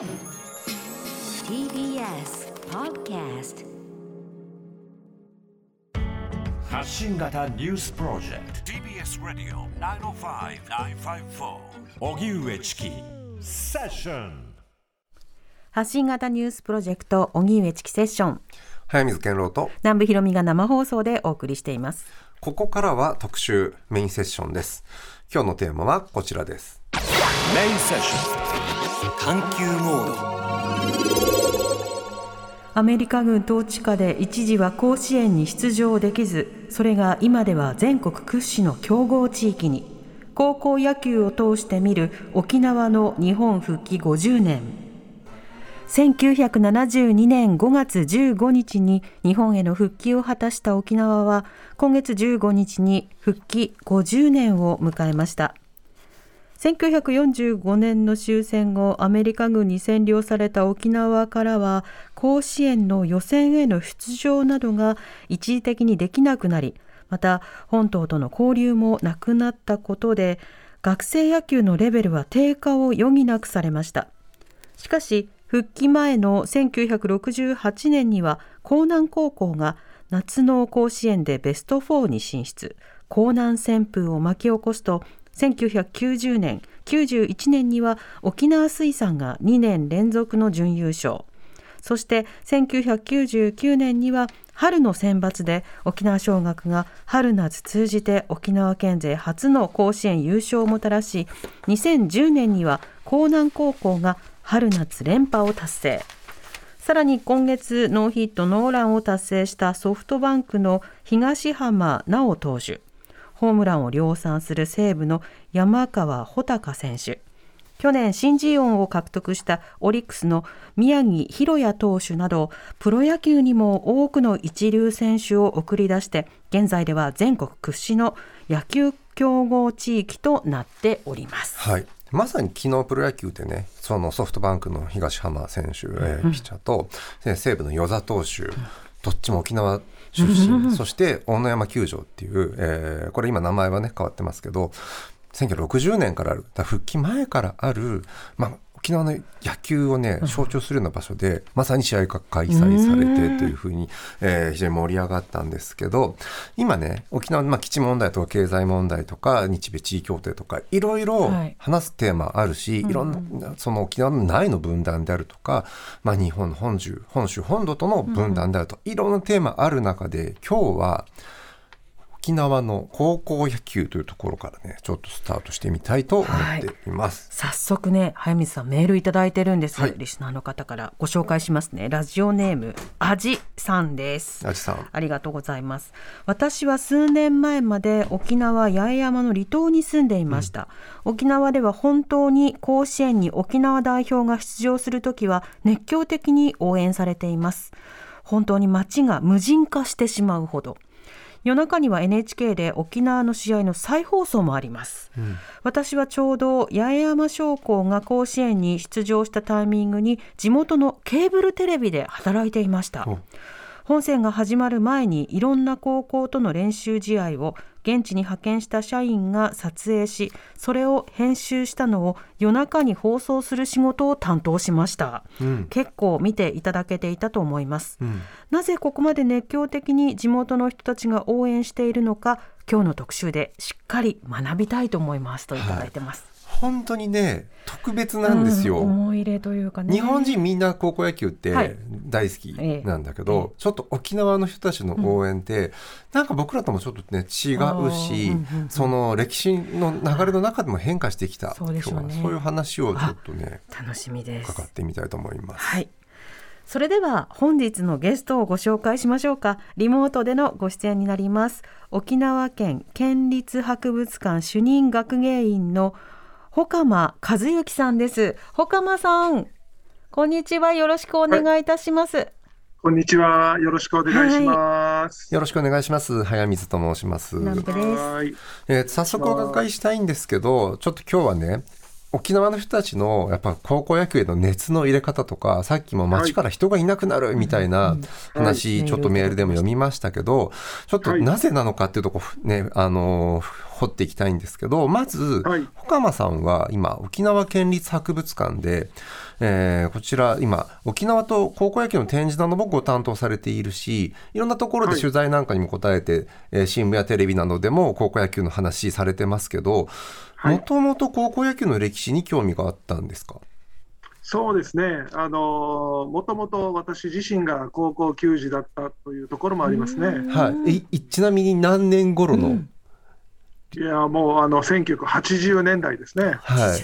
TBS Podcast 発信型ニュースプロジェクト。TBS ラディオ905-954おぎゅうえちきセッション。発信型ニュースプロジェクト荻上チキセッション。早水健郎と。南部ひろみが生放送でお送りしています。ここからは特集メインセッションです。今日のテーマはこちらです。メインセッション探求モード。アメリカ軍統治下で一時は甲子園に出場できずそれが今では全国屈指の強豪地域に。高校野球を通して見る沖縄の日本復帰50年。1972年5月15日に日本への復帰を果たした沖縄は今月15日に復帰50年を迎えました。1945年の終戦後アメリカ軍に占領された沖縄からは甲子園の予選への出場などが一時的にできなくなりまた本島との交流もなくなったことで学生野球のレベルは低下を余儀なくされました。しかし復帰前の1968年には江南高校が夏の甲子園でベスト4に進出。江南旋風を巻き起こすと1990年91年には沖縄水産が2年連続の準優勝そして1999年には春の選抜で沖縄尚学が春夏通じて沖縄県勢初の甲子園優勝をもたらし2010年には江南高校が春夏連覇を達成。さらに今月ノーヒットノーランを達成したソフトバンクの東浜直投手。ホームランを量産する西武の山川穂高選手。去年新人王を獲得したオリックスの宮城博也投手などプロ野球にも多くの一流選手を送り出して現在では全国屈指の野球強豪地域となっております。はい。まさに昨日プロ野球でねそのソフトバンクの東浜選手、えーピッチャーと、えー西武の与座投手、どっちも沖縄出身、そして大野山球場っていう、えーこれ今名前はね変わってますけど1960年からあるだから復帰前からある、まあ、沖縄の野球をね象徴するような場所で、まさに試合が開催されてというふうに、えー非常に盛り上がったんですけど今ね沖縄の、まあ、基地問題とか経済問題とか日米地位協定とかいろいろはい。話すテーマあるし、いろんなその沖縄の内の分断であるとか、まあ、日本の本州本州本土との分断であると、いろんなテーマある中で今日は沖縄の高校野球というところからねちょっとスタートしてみたいと思っています。早速ね早水さんメールいただいてるんです、はい。リスナーの方から。ご紹介しますね。ラジオネームあじさんです。あじさん。ありがとうございます。私は数年前まで沖縄八重山の離島に住んでいました、沖縄では本当に甲子園に沖縄代表が出場するときは熱狂的に応援されています。本当に街が無人化してしまうほど夜中には NHK で沖縄の試合の再放送もあります、私はちょうど八重山商工が甲子園に出場したタイミングに地元のケーブルテレビで働いていました。お本戦が始まる前にいろんな高校との練習試合を現地に派遣した社員が撮影しそれを編集したのを夜中に放送する仕事を担当しました、結構見ていただけていたと思います、なぜここまで熱狂的に地元の人たちが応援しているのか今日の特集でしっかり学びたいと思いますといただいてます、本当にね特別なんですよ。うん思い入れというかね日本人みんな高校野球っはいて大好きなんだけど、ええええちょっと沖縄の人たちの応援って、なんか僕らともちょっとね違うし、うんうんうんその歴史の流れの中でも変化してきたそうでしょうね今日はそういう話をちょっとね楽しみです伺ってみたいと思います。はい。それでは本日のゲストをご紹介しましょうか。リモートでのご出演になります。沖縄県県立博物館主任学芸員のほかま和幸さんです。ほかまさん、こんにちは。よろしくお願いいたします。こんにちは。よろしくお願いします。よろしくお願いします。早水と申します。南部です。はい。えー早速お伺いしたいんですけど、ちょっと今日はね、沖縄の人たちのやっぱ高校野球への熱の入れ方とか、さっきも街から人がいなくなるみたいな話、ちょっとメールでも読みましたけど、ちょっとはいなぜなのかっていうとこね、あのー掘っていきたいんですけど、まず、はい。ほかまさんは今、沖縄県立博物館で、えーこちら今沖縄と高校野球の展示などもご担当されているしいろんなところで取材なんかにも答えて、えー新聞やテレビなどでも高校野球の話されてますけどはい。もともと高校野球の歴史に興味があったんですか？そうですね、あのもともと私自身が高校球児だったというところもありますね。はい、いいちなみに何年頃の、いや、もうあの1980年代ですね。はい、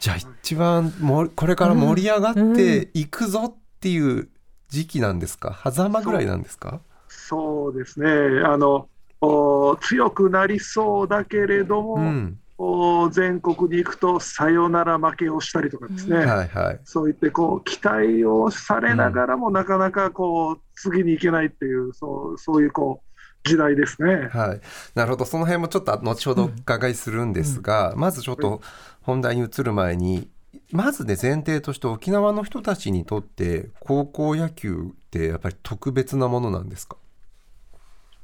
じゃあ一番もこれから盛り上がっていくぞっていう時期なんですか？狭間ぐらいなんですか？そうですね、あのお強くなりそうだけれども、うん。お全国に行くとサヨナラ負けをしたりとかですね。はいはい。そういってこう期待をされながらも、なかなかこう次に行けないっていう、そうそういうこう時代ですね。はい、なるほど。その辺もちょっと後ほどお伺いするんですが、まずちょっと本題に移る前にまずね前提として沖縄の人たちにとって高校野球ってやっぱり特別なものなんですか？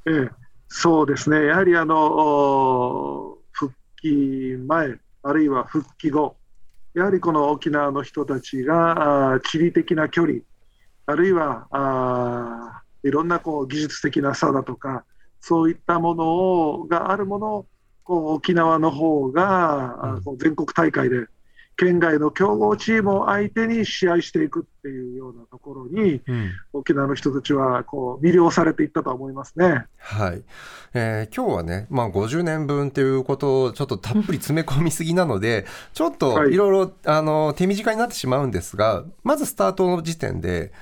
ええ、そうですね、やはりあのお復帰前、あるいは復帰後、やはりこの沖縄の人たちが地理的な距離、あるいはあーいろんなこう技術的な差だとか、そういったものをがあるものをこう沖縄の方が、あうん。こう全国大会で県外の強豪チームを相手に試合していくっていうようなところに、うん。沖縄の人たちはこう魅了されていったとは思いますね。はい、えー今日はね、まあ、50年分ということをちょっとたっぷり詰め込みすぎなのでちょっとはい。いろいろあの手短になってしまうんですがまずスタートの時点で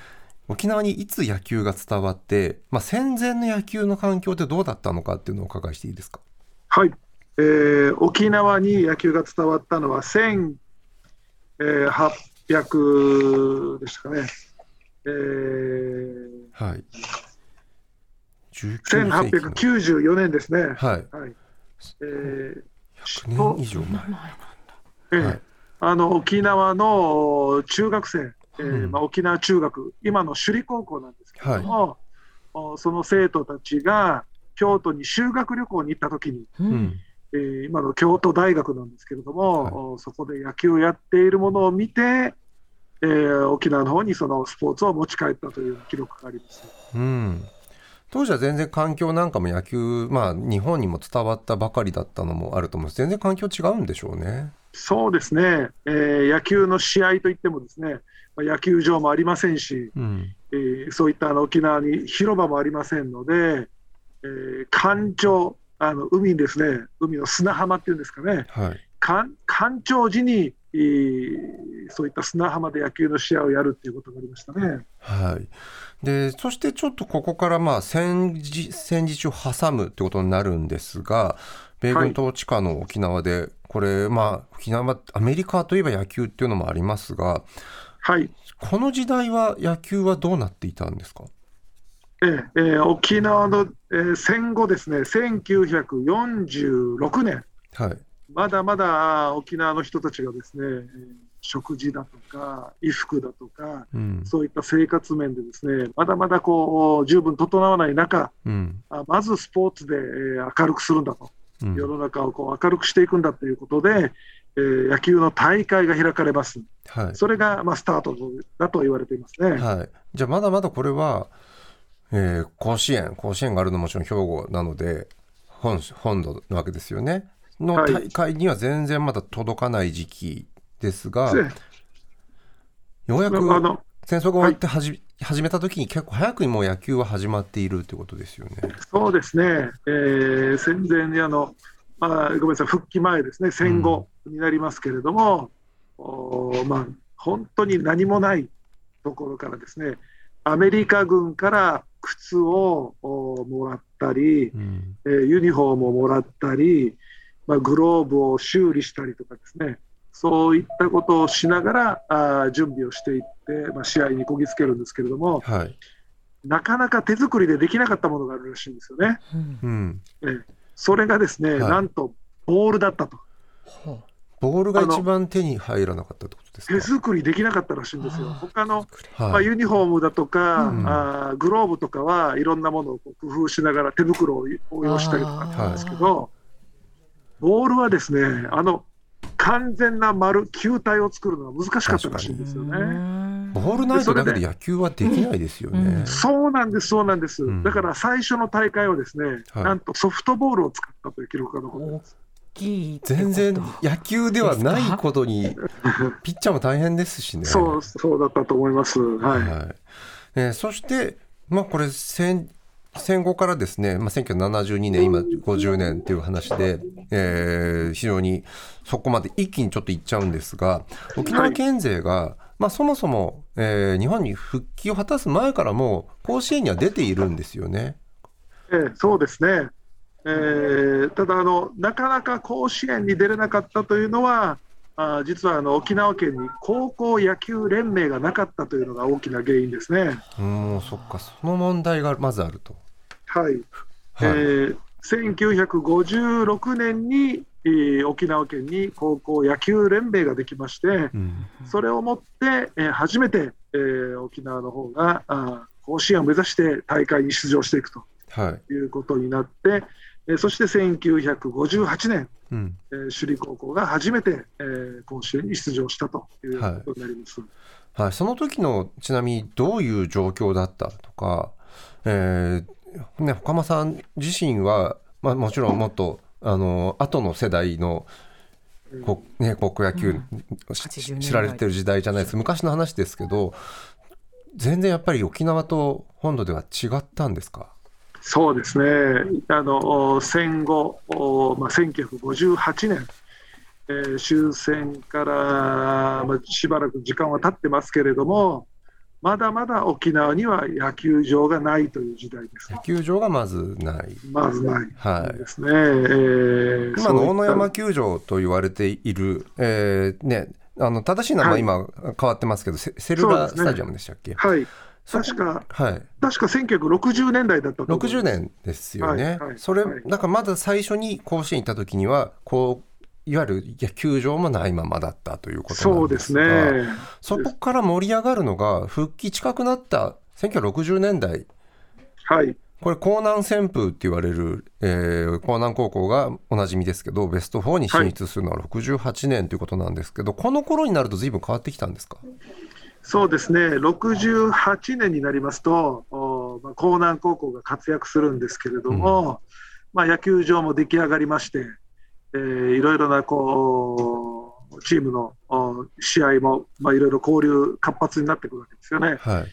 沖縄にいつ野球が伝わって、まあ、戦前の野球の環境ってどうだったのかっていうのをお伺いしていいですか？はい、えー沖縄に野球が伝わったのは1800でしたかね、えーはい、19世紀の。1894年ですね。はい、はい。えー100年以上前。えーはい。あの沖縄の中学生、えーうん。まあ、沖縄中学、今の首里高校なんですけれども、おその生徒たちが京都に修学旅行に行ったときに、うん。えー今の京都大学なんですけれども、はい。おそこで野球をやっているものを見て、えー沖縄の方にそのスポーツを持ち帰ったという記録があります。うん、当時は全然環境なんかも野球、まあ、日本にも伝わったばかりだったのもあると思うんです全然環境違うんでしょうね。そうですね、えー野球の試合といってもですね、まあ野球場もありませんし、うん。えーそういったあの沖縄に広場もありませんので、えー干潮あの海ですね、海の砂浜っていうんですかね、はい。干干潮時に、えーそういった砂浜で野球の試合をやるっていうことがありましたね。はい、でそしてちょっとここからまあ戦時戦時中挟むってことになるんですが米軍統治下の沖縄で、これまあ沖縄アメリカといえば野球っていうのもありますがはい。この時代は野球はどうなっていたんですか？えーえー沖縄の、えー戦後ですね、1946年、はい。まだまだ沖縄の人たちがですね、えー食事だとか、衣服だとか、うん。そういった生活面でですね、まだまだこう十分整わない中、うん。あまずスポーツで、えー明るくするんだと、うん。世の中をこう明るくしていくんだということで、えー野球の大会が開かれます。はい。それが、まあ、スタートだと言われていますね。はい、じゃあまだまだこれは、えー甲子園甲子園があるのはもちろん兵庫なので本本土なわけですよね。のはい大会には全然まだ届かない時期ですが、でようやく戦争が終わってはじ、始めた時に結構早くにもう野球は始まっているということですよね。そうですね、えー戦前にあの、まあ、ごめんなさい、復帰前ですね、戦後になりますけれども、まあ、本当に何もないところからですね、アメリカ軍から靴をもらったり、うん。えーユニフォームをもらったり、まあ、グローブを修理したりとかですね、そういったことをしながらあー準備をしていって、まあ、試合にこぎつけるんですけれども、はい。なかなか手作りでできなかったものがあるらしいんですよね。うん、ええそれがですね、はい。なんとボールだったと、ボールが一番手に入らなかったってことです手か。作りできなかったらしいんですよ。他の、まあ、はい、ユニフォームだとか、うんあーグローブとかはいろんなものを工夫しながら手袋を応用したりとかなんですけど、ボールはですね、あの完全な丸、球体を作るのは難しかったらしいんですよね。ボールナイトだけで野球はできないですよね。そうなんです、そうなんです。んだから最初の大会はですね、はいなんとソフトボールを使ったという記録が残ってま大す。きい全然野球ではないことに ピッチャーも大変ですしね。そう、そうだったと思います。はい。はいえーそして、まあ、これ戦戦後からですね、まあ、1972年今50年っていう話で、えー非常にそこまで一気にちょっといっちゃうんですが沖縄県勢が、まあ、そもそも、えー日本に復帰を果たす前からもう甲子園には出ているんですよね。ええそうですね。えーただあの、なかなか甲子園に出れなかったというのは、あー実はあの沖縄県に高校野球連盟がなかったというのが大きな原因ですね。もうそっかその問題がまずあると。はいはいえー1956年に、えー沖縄県に高校野球連盟ができまして、うんそれをもって、えー初めて、えー沖縄の方があー甲子園を目指して大会に出場していくとはいいうことになって、えーそして1958年、うん。えー首里高校が初めて、えー甲子園に出場したということになります。はい、その時のちなみにどういう状況だったとか、えーね、岡間さん自身は、まあ、もちろんもっとあの後の世代のこ、ね、高校野球、し80年代知られてる時代じゃないです。昔の話ですけど全然やっぱり沖縄と本土では違ったんですか？そうですね、あのお戦後、おまあ、1958年、えー終戦から、まあ、しばらく時間は経ってますけれども、まだまだ沖縄には野球場がないという時代です。野球場がまずない。まずないはい。ですね。えー今の大野山球場と言われている、えーね、あの正しい名前、はい。今変わってますけど、セセルラースタジアムでしたっけ、たはい、確か、はい、確か1960年代だったと思います60年ですよね、はいはいそれ、はいなんかまだ最初に甲子園行った時には、こういわゆる野球場もないままだったということなでそうんですすが、ね。そこから盛り上がるのが、復帰近くなった1960年代、はい、これ、江南旋風って言われる、えー江南高校がおなじみですけど、ベスト4に進出するのは68年ということなんですけど、この頃になると、ずいぶん変わってきたんですか？そうですね、68年になりますと、おまあ、江南高校が活躍するんですけれども、まあ、野球場も出来上がりまして、えーいろいろなこうチームのお試合も、まあ、いろいろ交流活発になってくるわけですよね。はい、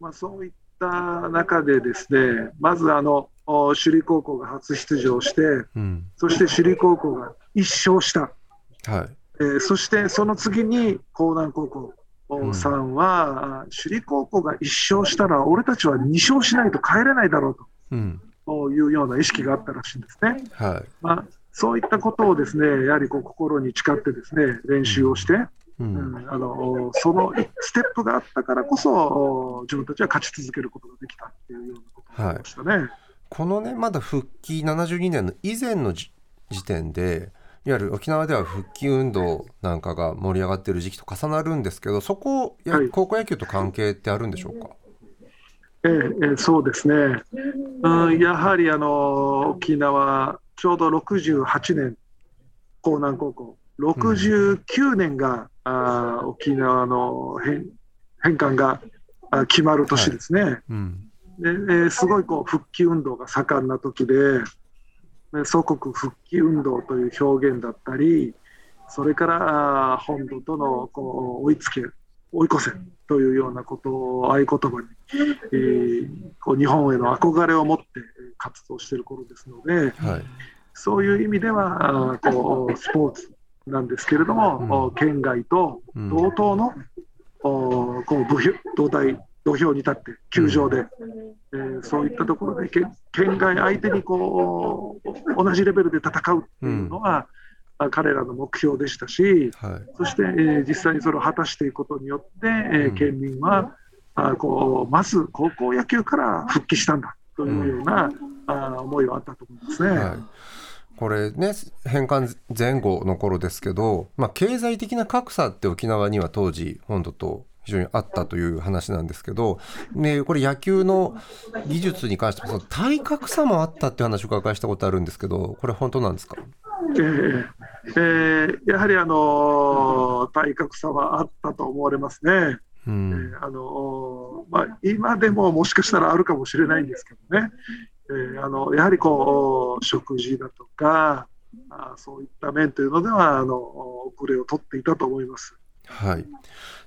まあ、そういった中でですね、まずあのお首里高校が初出場して、うん。そして首里高校が1勝した。はい。えーそしてその次に江南高校うんさんは、あ首里高校が1勝したら、俺たちは2勝しないと帰れないだろううん。というような意識があったらしいんですね。はい。まあ、そういったことをですねやはりこう心に誓ってですね練習をして、ううん。んあのそのステップがあったからこそ、お自分たちは勝ち続けることができたっていうようなことがありましたね。このねまだ復帰72年の以前のじ時点でいわゆる沖縄では復帰運動なんかが盛り上がっている時期と重なるんですけどそこやはい。高校野球と関係ってあるんでしょうか、ええええそうですね、うん、やはりあの沖縄、ちょうど68年、江南高校、69年が、あー沖縄の返返還があ決まる年ですね。うん。でえーすごいこう復帰運動が盛んな時で、で祖国復帰運動という表現だったり、それから本土とのこう追いつけ、追い越せというようなことを合言葉に、えーこう日本への憧れを持ってえー活動している頃ですので、はい。そういう意味ではこうスポーツなんですけれども、うん。お県外とうん。同等の、おこう部票土台土俵に立って球場で、えーそういったところで県県外相手にこう同じレベルで戦うっていうのは、あ彼らの目標でしたしはい。そして、えー実際にそれを果たしていくことによって、えーうん。県民はあこうまず高校野球から復帰したんだというような、あ思いはあったと思いますね。はい。これね返還前後の頃ですけど、まあ、経済的な格差って沖縄には当時本土と非常にあったという話なんですけど、ね、これ野球の技術に関してもその体格差もあったっていう話をお伺いしたことあるんですけどこれ本当なんですか？えーえーやはり、あの体格差はあったと思われますね。うえんーあのまあ、今でももしかしたらあるかもしれないんですけどね、えーあのやはりこう食事だとかあそういった面というのではあの遅れを取っていたと思います。はい。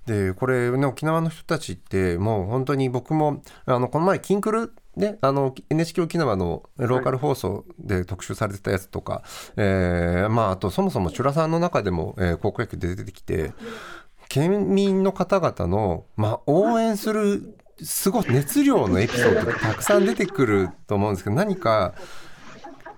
で、これね、沖縄の人たちって、もう本当に僕も、あの、この前、キンクル、ね、あの NHK 沖縄のローカル放送で特集されてたやつとか、えーまあ、あとそもそもチュラさんの中でも、えー高校野球で出てきて県民の方々の、まあ、応援するすごい熱量のエピソードがたくさん出てくると思うんですけど何か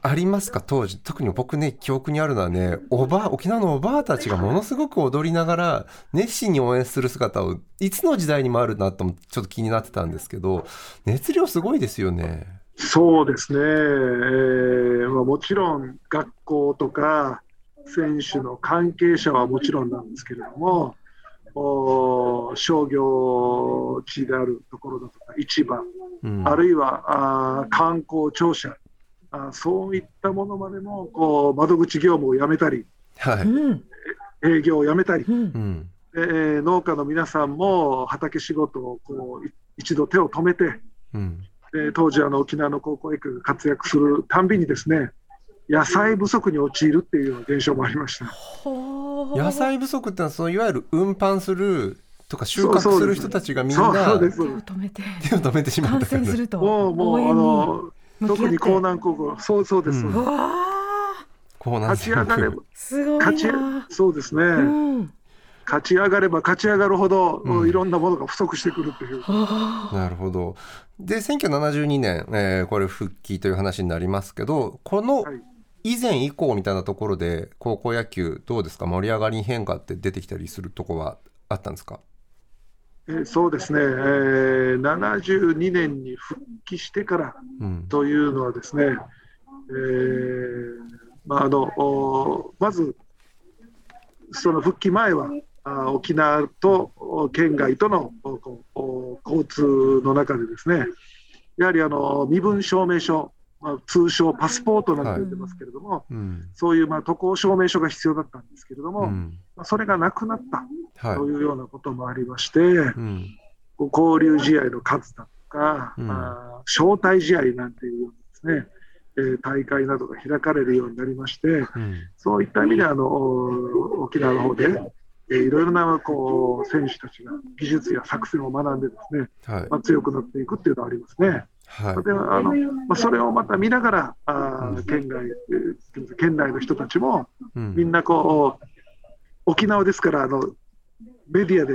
ありますか？当時。特に僕ね記憶にあるのはねおば沖縄のおばあたちがものすごく踊りながら熱心に応援する姿をいつの時代にもあるなともちょっと気になってたんですけど熱量すごいですよね。そうですね、えーまあ、もちろん学校とか選手の関係者はもちろんなんですけれども、お商業地であるところだとか、市場、うん、あるいはあー観光庁舎、あーそういったものまでもこう窓口業務をやめたり、はい、うん。営業をやめたり、うん。うん。えー農家の皆さんも畑仕事をこうい一度手を止めて、うん。で当時あの沖縄の高校野球が活躍するたんびにですね野菜不足に陥るっていうような現象もありました。野菜不足ってのはそのいわゆる運搬するとか収穫す。る人たちがみんそうなそうです。手を止めて。手を止めてしまっ感たから染すると。もうもうあ応援にの特に江南高校。そうそうです、うん。す。ごい勝ちなそうですね、うん。勝ち上がれば勝ち上がるほど、うん。いろんなものが不足してくるっていう。はなるほど。で1972年、えーこれ復帰という話になりますけどこのはい。以前以降みたいなところで高校野球どうですか？盛り上がりに変化って出てきたりするとこはあったんですか？えーそうですね、えー72年に復帰してからうん。というのはですね、えーまあ、あのおまずその復帰前はあ沖縄とお県外とのおお交通の中でですねやはりあの身分証明書、まあ、通称パスポートなんて言ってますけれども、うん。そういうまあ渡航証明書が必要だったんですけれども、うん。まあそれがなくなったはい。というようなこともありまして、うん。こう交流試合の数だとか、うん。あー招待試合なんていうようなですね、えー大会などが開かれるようになりまして、うん。そういった意味であのお沖縄の方で、えーいろいろなこう選手たちが技術や作戦を学んでですね、はい。まあ、強くなっていくっていうのはありますね。はい。であのまあ、それをまた見ながら、あ県外、えー県内の人たちも、うん。みんなこう、沖縄ですから、あのメディアで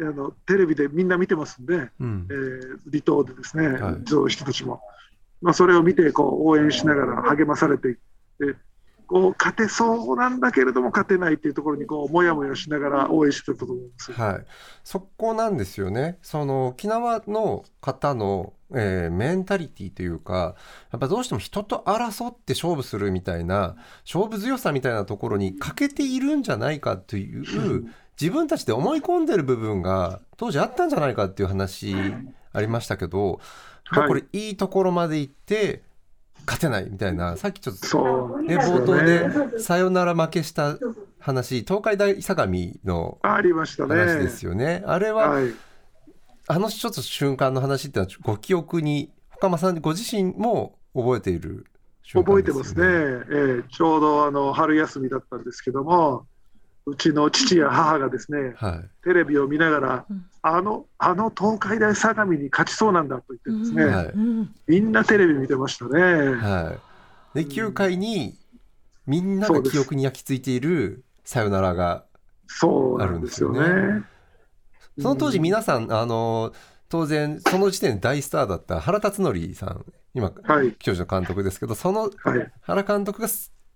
あの、テレビでみんな見てますんで、うん。えー離島でですね、はい。そういう人たちも、まあ、それを見てこう応援しながら励まされていって、こう勝てそうなんだけれども勝てないっていうところにこうもやもやしながら応援してたと思うんですよ。はい、そこなんですよね。その沖縄の方の、えーメンタリティというか、やっぱどうしても人と争って勝負するみたいな、勝負強さみたいなところに欠けているんじゃないかという、自分たちで思い込んでる部分が当時あったんじゃないかっていう話ありましたけど、はいこれいいところまで行って勝てないみたいな、さっきちょっとね、冒頭ね。でサヨナラ負けした話、東海大相模のありましたね。話ですよね。あれは、はい、あのちょっと瞬間の話ってのはご記憶に深間さんご自身も覚えている瞬間で覚えてますね、えーちょうどあの春休みだったんですけども、うちの父や母がですね、はい。テレビを見ながら、うん。あのあの東海大相模に勝ちそうなんだと言ってですね、うんはい。うんみんなテレビ見てましたね。はい。で9回にみんなが記憶に焼き付いているさよならがそうなんですよね。その当時うん皆さんあの当然その時点で大スターだった原辰徳さん今はい、教授の監督ですけどそのはい、原監督が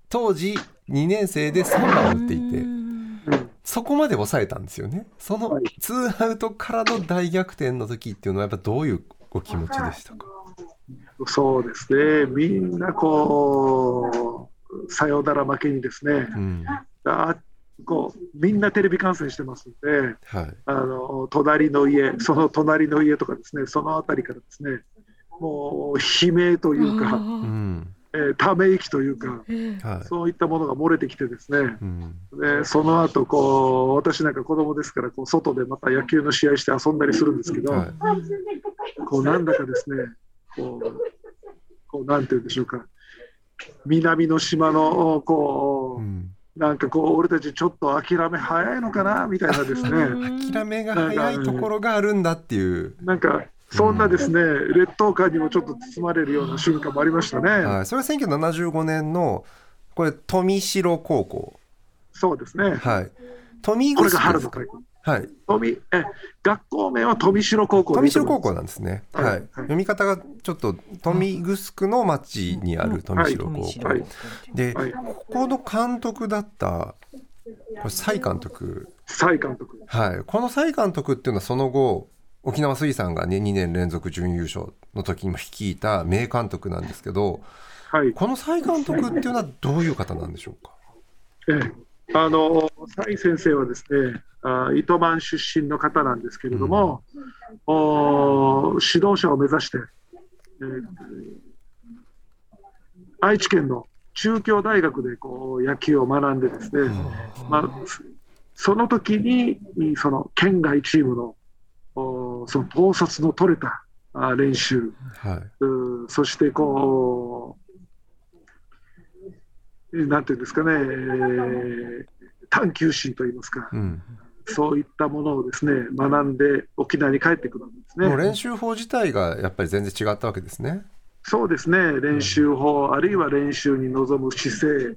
当時2年生で3番を打っていて。うんそこまで抑えたんですよね。そのはいツーアウトからの大逆転の時っていうのはやっぱどういうお気持ちでしたか？そうですね、みんなこう、さよなら負けにですね、うん、あこうみんなテレビ観戦してますんで、はい、あの隣の家、その隣の家とかですね、そのあたりからですね、もう悲鳴というか、うん、えーため息というか、はい。そういったものが漏れてきてですね、うん。でその後こう私なんか子供ですからこう外でまた野球の試合して遊んだりするんですけど、はい。こうなんだかですねこうこうなんて言うんでしょうか南の島のこう、うんなんかこう俺たちちょっと諦め早いのかなみたいなですね。諦めが早いところがあるんだっていう、なんかそんなですね劣等感にもちょっと包まれるような瞬間もありましたね。はい、それは1975年のこれ富城高校。そうですね。はい。富城ですかが春の会はい富え学校名は富城高校富城高校なんですね。はいはい。はい読み方がちょっと富城の町にある富城高校。はいで、はいここの監督だったこれ蔡監督。蔡監督。はい。この蔡監督っていうのはその後沖縄水産がね2年連続準優勝の時にも率いた名監督なんですけど、はい。この蔡監督っていうのはどういう方なんでしょうか？ええ、あの蔡先生はですね、あ糸満出身の方なんですけれども、お指導者を目指して、えー愛知県の中京大学でこう野球を学んでですね、まあ、その時にその県外チームのおその統率の取れたあ練習、はい。うんそしてこう、なんていうんですかね、えー探求心といいますか、うん。そういったものをですね学んで沖縄に帰ってくるんですね。もう練習法自体がやっぱり全然違ったわけですね。そうですね、練習法、あるいは練習に臨む姿勢、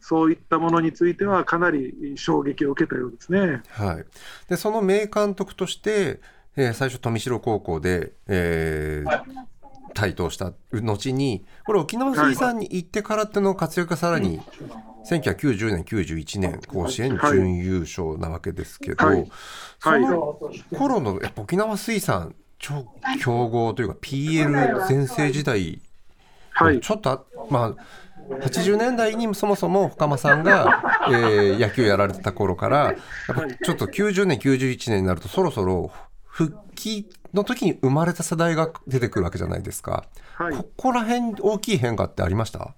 そういったものについては、かなり衝撃を受けたようですね。はい、でその名監督として、えー最初富城高校で、えー台頭した後にこれ沖縄水産に行ってからっての活躍がさらに1990年91年甲子園準優勝なわけですけど、はい。そはい。の頃のやっぱ沖縄水産超強豪というか PL 全盛時代はい、ちょっとあまあ80年代にそもそも深間さんが、えー野球やられてた頃からやっぱちょっと90年91年になるとそろそろ復帰の時に生まれた世代が出てくるわけじゃないですか、はい。ここら辺大きい変化ってありました？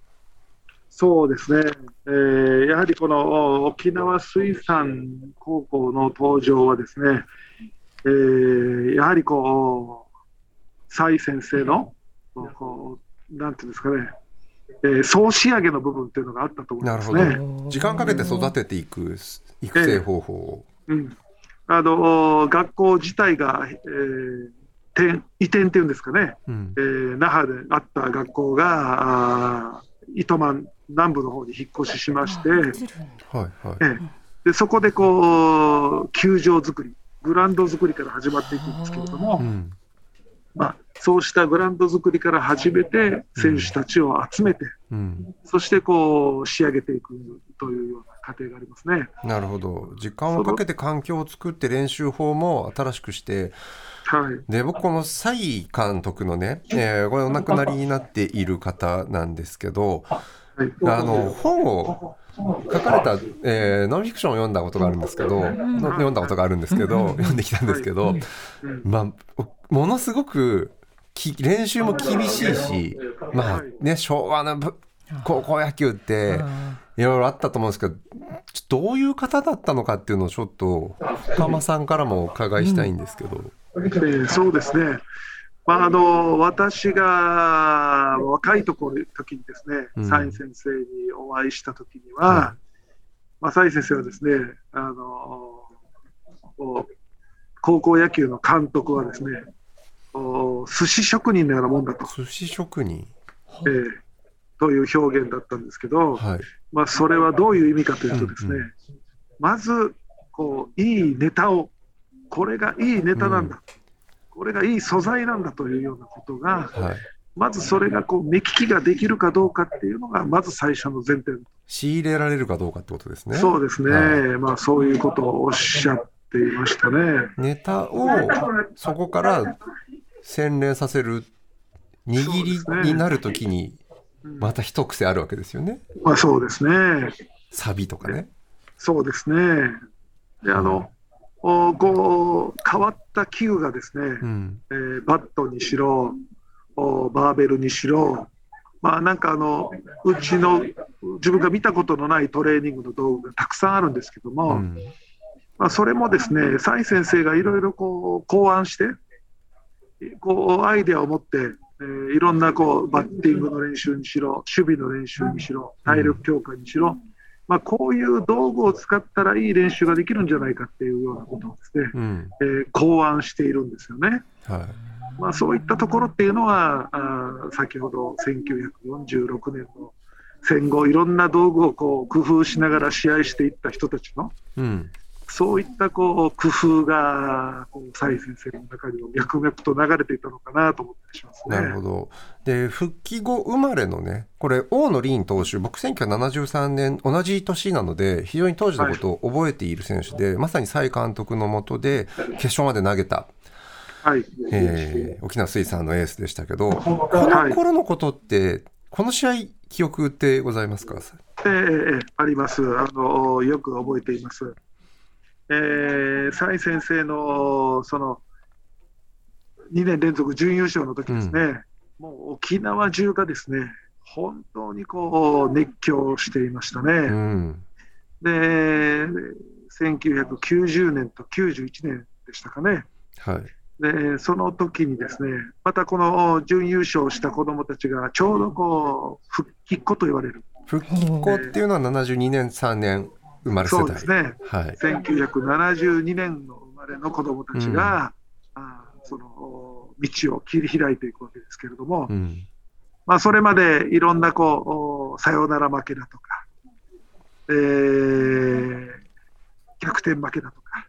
そうですね、えーやはりこのお沖縄水産高校の登場はですね、えーやはりこう、蔡先生の、こうなんていうんですかね、えー総仕上げの部分っていうのがあったと思いなるほますね。ど。時間かけて育てていく育成方法を、うん、あの学校自体が、えー転移転っていうんですかね、うん。えー那覇であった学校が糸満南部の方に引っ越ししまして、はいはい。ええ。でそこでこう球場作り、グラウンド作りから始まっていくんですけれども、うん。まあ、そうしたグラウンド作りから始めて、選手たちを集めて、うん、そしてこう仕上げていくというような過程がありますね。なるほど。時間をかけて環境を作って練習法も新しくして。はい、で僕この蔡監督のね、えーこれお亡くなりになっている方なんですけどはい。あの本を書かれた、えーノンフィクションを読んだことがあるんですけど、の読んだことがあるんですけど、読んできたんですけど、まあ、ものすごくき練習も厳しいし、まあね、昭和のぶ高校野球っていろいろあったと思うんですけど、どういう方だったのかっていうのをちょっと深間さんからもお伺いしたいんですけど。えーそうですね、まあ、あの私が若いところ時にですね、うん。蔡先生にお会いした時には、はまあ、蔡先生はですねあの高校野球の監督はですねお寿司職人のようなもんだと、寿司職人。えーという表現だったんですけど、はい。まあ、それはどういう意味かというとですね、うんうまずこういいネタをこれがいいネタなんだ、これがいい素材なんだというようなことがはい。まずそれがこう目利きができるかどうかっていうのがまず最初の前提、仕入れられるかどうかってことですね。そうですね、はい。まあ、そういうことをおっしゃっていましたね。ネタをそこから洗練させる握りになるときにまた一癖あるわけですよね。まあ、そうですね、サビとかね。そうですね。であの、おこう変わった器具がですね、うん。えーバットにしろ、おバーベルにしろ、まあ、なんかあのうちの自分が見たことのないトレーニングの道具がたくさんあるんですけども、うんまあ、それもですね、蔡先生がいろいろこう考案して、こうアイデアを持って、えーいろんなこうバッティングの練習にしろ、守備の練習にしろ、体力強化にしろ、まあ、こういう道具を使ったらいい練習ができるんじゃないかっていうようなことをですね、うん。えー考案しているんですよね。はい。まあ、そういったところっていうのは、あー先ほど1946年の戦後、いろんな道具をこう工夫しながら試合していった人たちの、うんそういったこう工夫が、こう蔡先生の中にも脈々と流れていたのかなと思ったりしますね。なるほど。で、復帰後生まれのね、これ、大野凛投手、僕、1973年、同じ年なので、非常に当時のことを覚えている選手で、まさに蔡監督のもとで、決勝まで投げた、はい。えー沖縄水産のエースでしたけど、こはいの頃のことって、この試合、記憶ってございますか？ええええありますあの。よく覚えています。えー、蔡先生のその2年連続準優勝の時ですね、もう沖縄中がですね、本当にこう熱狂していましたうね。ん。で、1990年と91年でしたかね。はい。でその時にですね、またこの準優勝した子どもたちがちょうどこう復帰っ子と言われる、復帰後っていうのは72年、3年生まれ世代。そうですね、はい。1972年の生まれの子どもたちが、あーその道を切り開いていくわけですけれども、うん。まあ、それまでいろんなこうさよなら負けだとか、えー逆転負けだとか、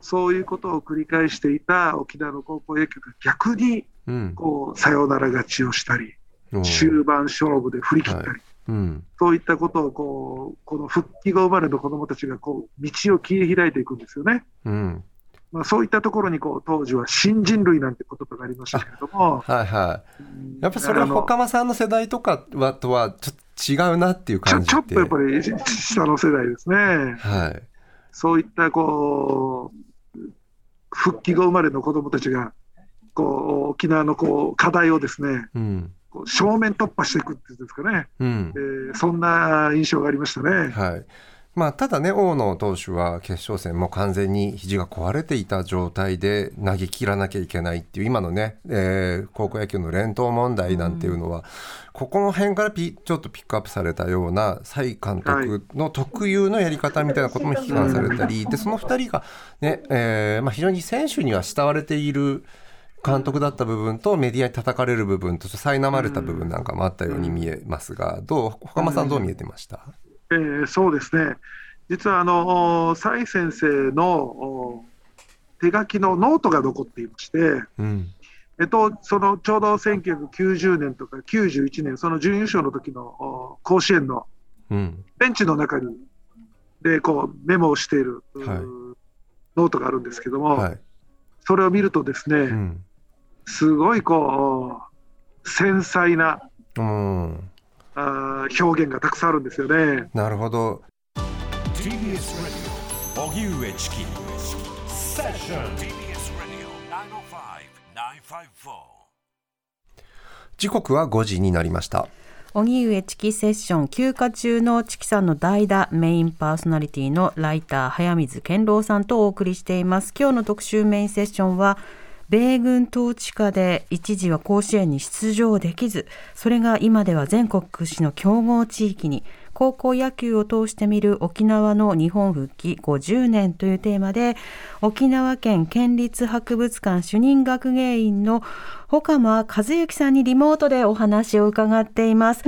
そういうことを繰り返していた沖縄の高校野球が逆にうん。こうサヨナラ勝ちをしたり、終盤勝負で振り切ったり、はいうん。そういったことをこうこの復帰後生まれの子どもたちがこう道を切り開いていくんですよね。うん。まあ、そういったところにこう当時は新人類なんて言葉がありましたけれども、はいはい。やっぱそれはあの他間さんの世代とかはとはちょっと違うなっていう感じちょっとやっぱり下の世代ですね。はい。そういったこう復帰後生まれの子どもたちがこう沖縄のこう課題をですねうん。正面突破していくっていうんですかね、うんえ。ーそんな印象がありましたね。はい。まあ、ただね、大野投手は決勝戦も完全に肘が壊れていた状態で投げ切らなきゃいけないっていう今のね、えー高校野球の連投問題なんていうのは、ここの辺からピちょっとピックアップされたような蔡監督の特有のやり方みたいなことも批判されたり、でその2人が、ねえーまあ、非常に選手には慕われている監督だった部分とメディアに叩かれる部分と苛まれた部分なんかもあったように見えますがどう？岡間さんどう見えてました、えーそうですね。実はあの蔡先生のお手書きのノートが残っていまして、うん。えっと、そのちょうど1990年とか91年、その準優勝の時のお甲子園のうん。ベンチの中にでこうメモをしている、はい。ノートがあるんですけども、はい。それを見るとですね、うんすごいこう繊細なうん。あー表現がたくさんあるんですよね。なるほど。TBS Radio 荻上チキセッション TBS Radio 905-954時刻は5時になりました。荻上チキセッション休暇中のチキさんの代打メインパーソナリティのライター早水健郎さんとお送りしています。今日の特集メインセッションは米軍統治下で一時は甲子園に出場できずそれが今では全国屈指の強豪地域に高校野球を通して見る沖縄の日本復帰50年というテーマで沖縄県県立博物館主任学芸員の保間和幸さんにリモートでお話を伺っています。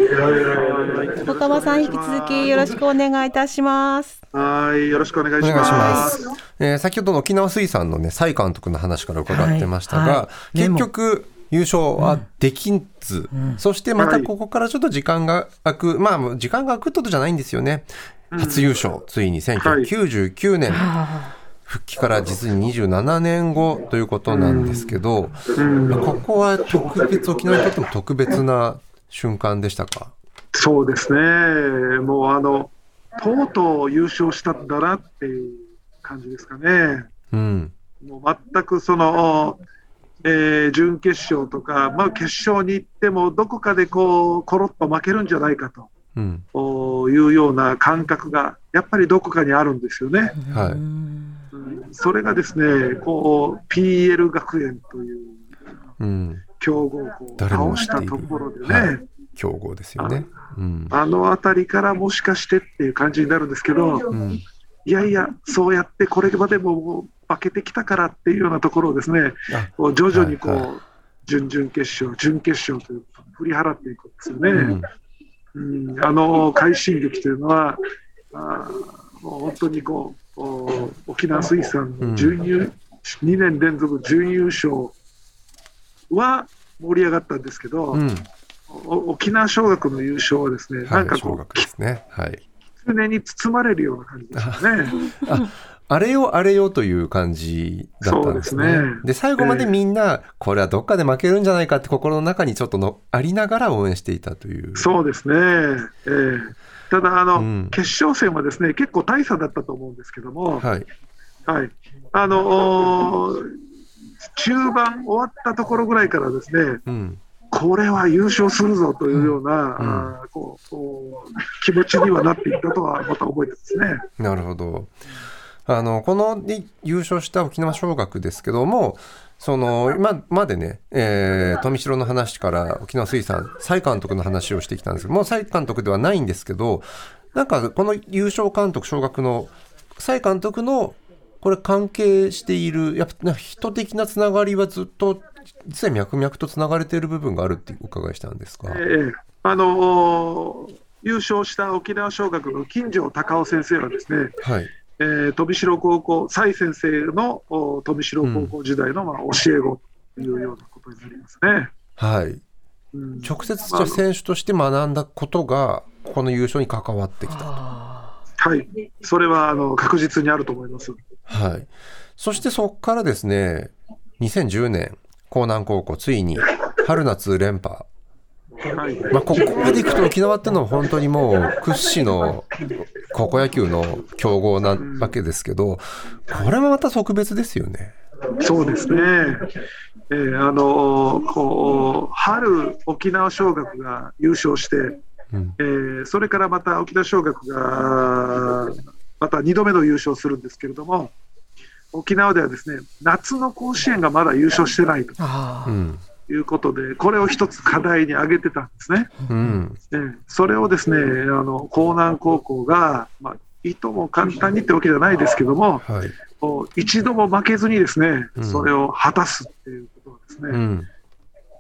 保間さん引き続きよろしくお願いいたします。はい、よろしくお願いしま。す、えー先ほどの沖縄水産のね蔡監督の話から伺ってましたが、はいはい結局優勝はできず、そしてまたここからちょっと時間が空く、まあ時間が空くってことじゃないんですよね、初優勝。ついに1999年、復帰から実に27年後ということなんですけど、ここは特別沖縄にとっても特別な瞬間でしたか？そうですね、もうあの、とうとう優勝したんだなっていう感じですかね。うん。もう全くその、えー準決勝とか、まあ、決勝に行っても、どこかでこう、コロッと負けるんじゃないかと。うん。おいうような感覚がやっぱりどこかにあるんですよね。はい。うんそれがですね、こう PL 学園といううん。強豪校を倒したところでね、はい強豪ですよね。うん。あの辺りからもしかしてっていう感じになるんですけど、うん。いやいや、そうやってこれまでも負けてきたからっていうようなところをですね、あこう徐々にこう、はいは準々決勝、準決勝という振り払っていくんですよね。うんうんあの快進撃というのは、あーもう本当にこうお沖縄水産の準優、2年連続準優勝は盛り上がったんですけど、うん。お沖縄尚学の優勝はですね、は。ないんかこう、ね。はい。狐に包まれるような感じですよね。あれよあれよという感じだったんですね。ですねで最後までみんな、これはどっかで負けるんじゃないかって心の中にちょっとのありながら応援していたという。そうですね。ええただあの、うん決勝戦はですね、結構大差だったと思うんですけども、はい。はい、あの中盤終わったところぐらいからですね、うん。これは優勝するぞというような、うんあーこうこう気持ちにはなっていったとはまた覚えてますね。なるほど。あの、このね優勝した沖縄尚学ですけども、その、今までね、えー、富城の話から沖縄水産、蔡監督の話をしてきたんですけど、もう蔡監督ではないんですけど、なんかこの優勝監督、尚学の蔡監督のこれ関係している、やっぱ人的なつながりはずっと、実は脈々とつながれている部分があるってお伺いしたんですか？ええあのー優勝した沖縄尚学の金城隆夫先生はですね、はい。えー、富城高校、蔡先生のお富城高校時代の、まあ、教え子というようなことになりますね。はい。うん直接じゃあ選手として学んだことが、この優勝に関わってきたと。はい、それはあの確実にあると思います。はい。そしてそこからですね、2010年、江南高校、ついに春夏連覇。はい、まあ、ここまでいくと沖縄ってのは本当にもう屈指の高校野球の強豪なわけですけど、これもまた特別ですよね。そうですね。えーあのこう春、沖縄尚学が優勝して、うんえーそれからまた沖縄尚学がまた2度目の優勝するんですけれども、沖縄ではですね夏の甲子園がまだ優勝してないとうん。いうことで、これを一つ課題に挙げてたんですね。うん。えーそれをですねあの江南高校が、まあ、いとも簡単にってわけじゃないですけども、はい。一度も負けずにですね、うんそれを果たすっていうことはですね、うん。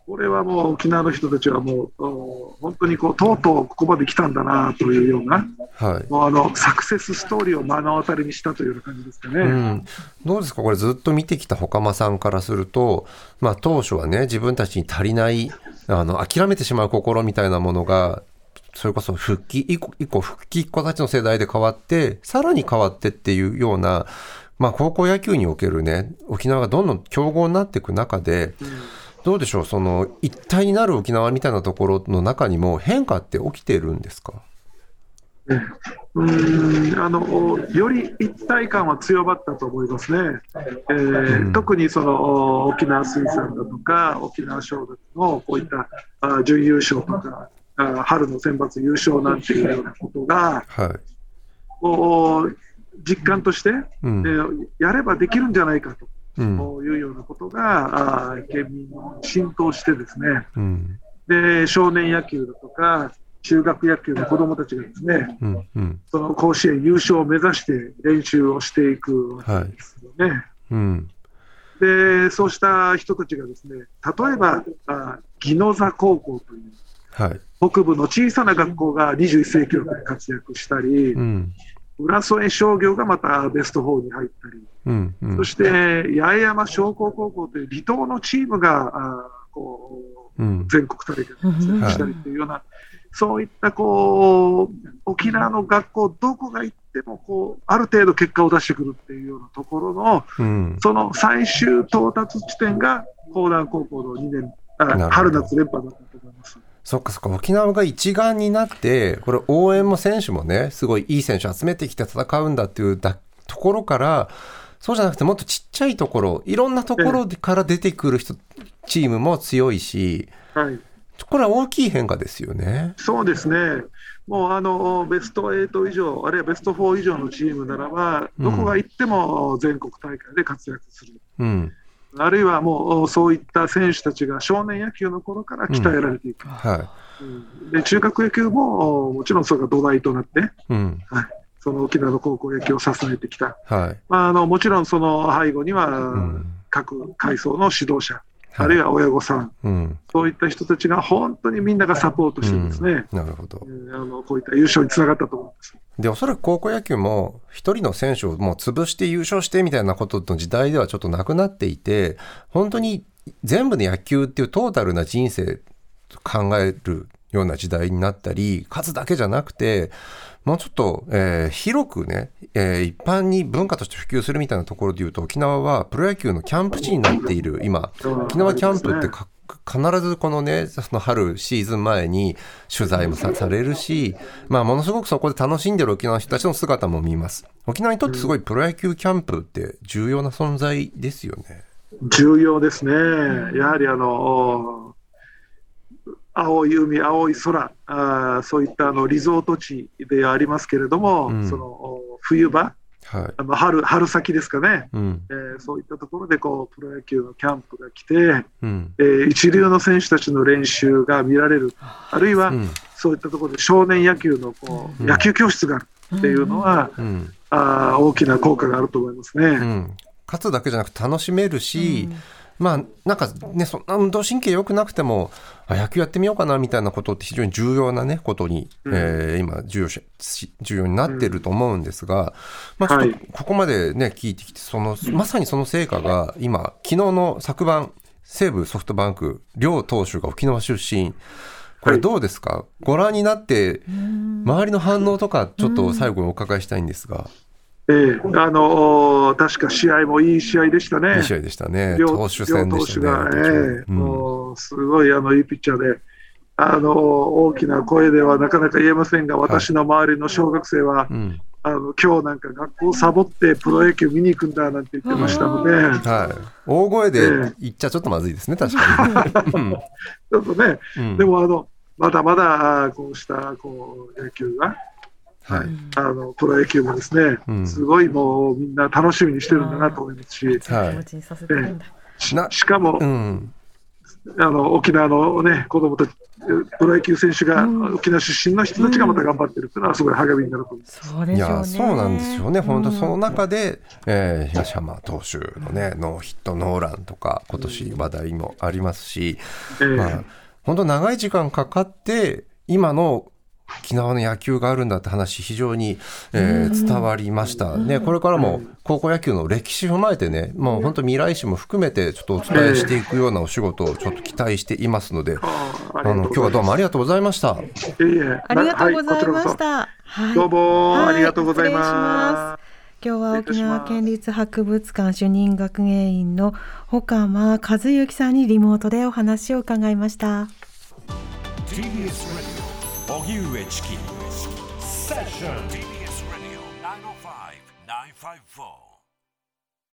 これはもう沖縄の人たちはもう、お本当にこうとうとうここまで来たんだなというような、はい。もうあのサクセスストーリーを目の当たりにしたという感じですかね。うん、どうですか、これずっと見てきたほかまさんからすると、まあ、当初はね、自分たちに足りない、あの諦めてしまう心みたいなものが、それこそ復帰、以降、以降復帰っ子たちの世代で変わって、さらに変わってっていうような、まあ、高校野球におけるね、沖縄がどんどん強豪になっていく中で、どうでしょう、その一体になる沖縄みたいなところの中にも変化って起きてるんですか？うーんあのおより一体感は強まったと思いますね。えーうん特にそのお沖縄水産だとか、沖縄尚学のこういったあ準優勝とか、あ春の選抜優勝なんていうようなことが、はい。お実感として、うんえ。ーやればできるんじゃないかと。うん。というようなことが、あー県民に浸透してですね、うん。で少年野球だとか、中学野球の子どもたちがですね、うん。うん。その甲子園優勝を目指して練習をしていくわけですよね。うん。で、そうした人たちがですね、例えば、あ宜野座高校というはい。北部の小さな学校が21世紀で活躍したりう、ん。浦添商業がまたベスト4に入ったり、うん。うんそして八重山商工高校という離島のチームがあーこううん。全国大会で活躍したりというような、そういったこう沖縄の学校、どこが行ってもこうある程度結果を出してくるっていうようなところの、うん。その最終到達地点が江南高校の2年、あ春夏連覇だったと思います。そっかそっか、沖縄が一丸になって、これ応援も選手もね、すごいいい選手集めてきて戦うんだっていうだところから、そうじゃなくてもっとちっちゃいところ、いろんなところから出てくる人、チームも強いし、はい、これは大きい変化ですよね。そうですね、もうあのベスト8以上、あるいはベスト4以上のチームならば、どこが行っても全国大会で活躍する。うん。あるいはもうそういった選手たちが少年野球の頃から鍛えられていく、はうんで中学野球ももちろんそれが土台となって、い。うん。はい、その沖縄の高校野球を支えてきた、はい。まあ、あのもちろんその背後にはん各階層の指導者、はいあるいは親御さん、うん。そういった人たちが本当にみんながサポートしてですね、なるほどえ。ーあのこういった優勝につながったと思います。で、おそらく高校野球も、一人の選手をもう潰して優勝してみたいなことの時代ではちょっとなくなっていて、本当に全部の野球っていうトータルな人生考えるような時代になったり、数だけじゃなくて、もうちょっと、えー広くね、えー一般に文化として普及するみたいなところで言うと、沖縄はプロ野球のキャンプ地になっている、今、沖縄キャンプってか必ずこのね、その春シーズン前に取材もさされるし、まあものすごくそこで楽しんでる沖縄の人たちの姿も見ます。沖縄にとってすごいプロ野球キャンプって重要な存在ですよね。重要ですね、やはりあの青い海、青い空、あーそういったあのリゾート地でありますけれども、うんそのお冬場、はい。あの春春先ですかね、うん。えーそういったところでこうプロ野球のキャンプが来て、うん。えー一流の選手たちの練習が見られる、あるいはうん。そういったところで少年野球のこう、うん野球教室があるっていうのは、うん。あー大きな効果があると思いますね。うん。勝つだけじゃなくて楽しめるし、まあなんかねそんな運動神経良くなくてもあ野球やってみようかなみたいなことって非常に重要なねことに、うん。えー今重要しし重要になってると思うんですが、まあちょっとはい。ここまでね聞いてきてそのまさにその成果が今昨日の昨晩西武ソフトバンク両投手が沖縄出身。これどうですか、ご覧になって周りの反応とかちょっと最後にお伺いしたいんですが、えーあの確か試合もいい試合でしたね。いい試合でしたね。両投手戦でしたねええうん。もうすごいあのいいピッチャーで、あの大きな声ではなかなか言えませんが、私の周りの小学生は、うん。あの今日なんか学校サボってプロ野球見に行くんだなんて言ってましたので、はい、大声でえ言っちゃちょっとまずいですね、確かに。ちょっとね、うん。でもあのまだまだあこうしたこう野球が、はい、あのプロ野球もですね、うん。すごいもうみんな楽しみにしてるんだなと思いますし、気持ちにさせてるんだ。しなしかも、うん、あの沖縄のね子供たち、プロ野球選手が、沖縄出身の人たちがまた頑張ってるっていうのは、すごい励みになると思います。そうでしょうね。いや、そうなんですよね、本当、その中で、えー東浜投手のね、ノーヒットノーランとか、今年話題もありますし、ええ。まあ、本当、長い時間かかって、今の沖縄の野球があるんだって話、非常に、えー伝わりました。ね、これからも高校野球の歴史を踏まえてね、もう本当、未来史も含めて、ちょっとお伝えしていくようなお仕事をちょっと期待していますので、ああの今日はどうもありがとうございました。ありがとうございました。はい。どうもはいありがとうございます。今日は沖縄県立博物館主任学芸員の岡間和幸さんにリモートでお話を伺いました。TBS Radio 荻上チキセッション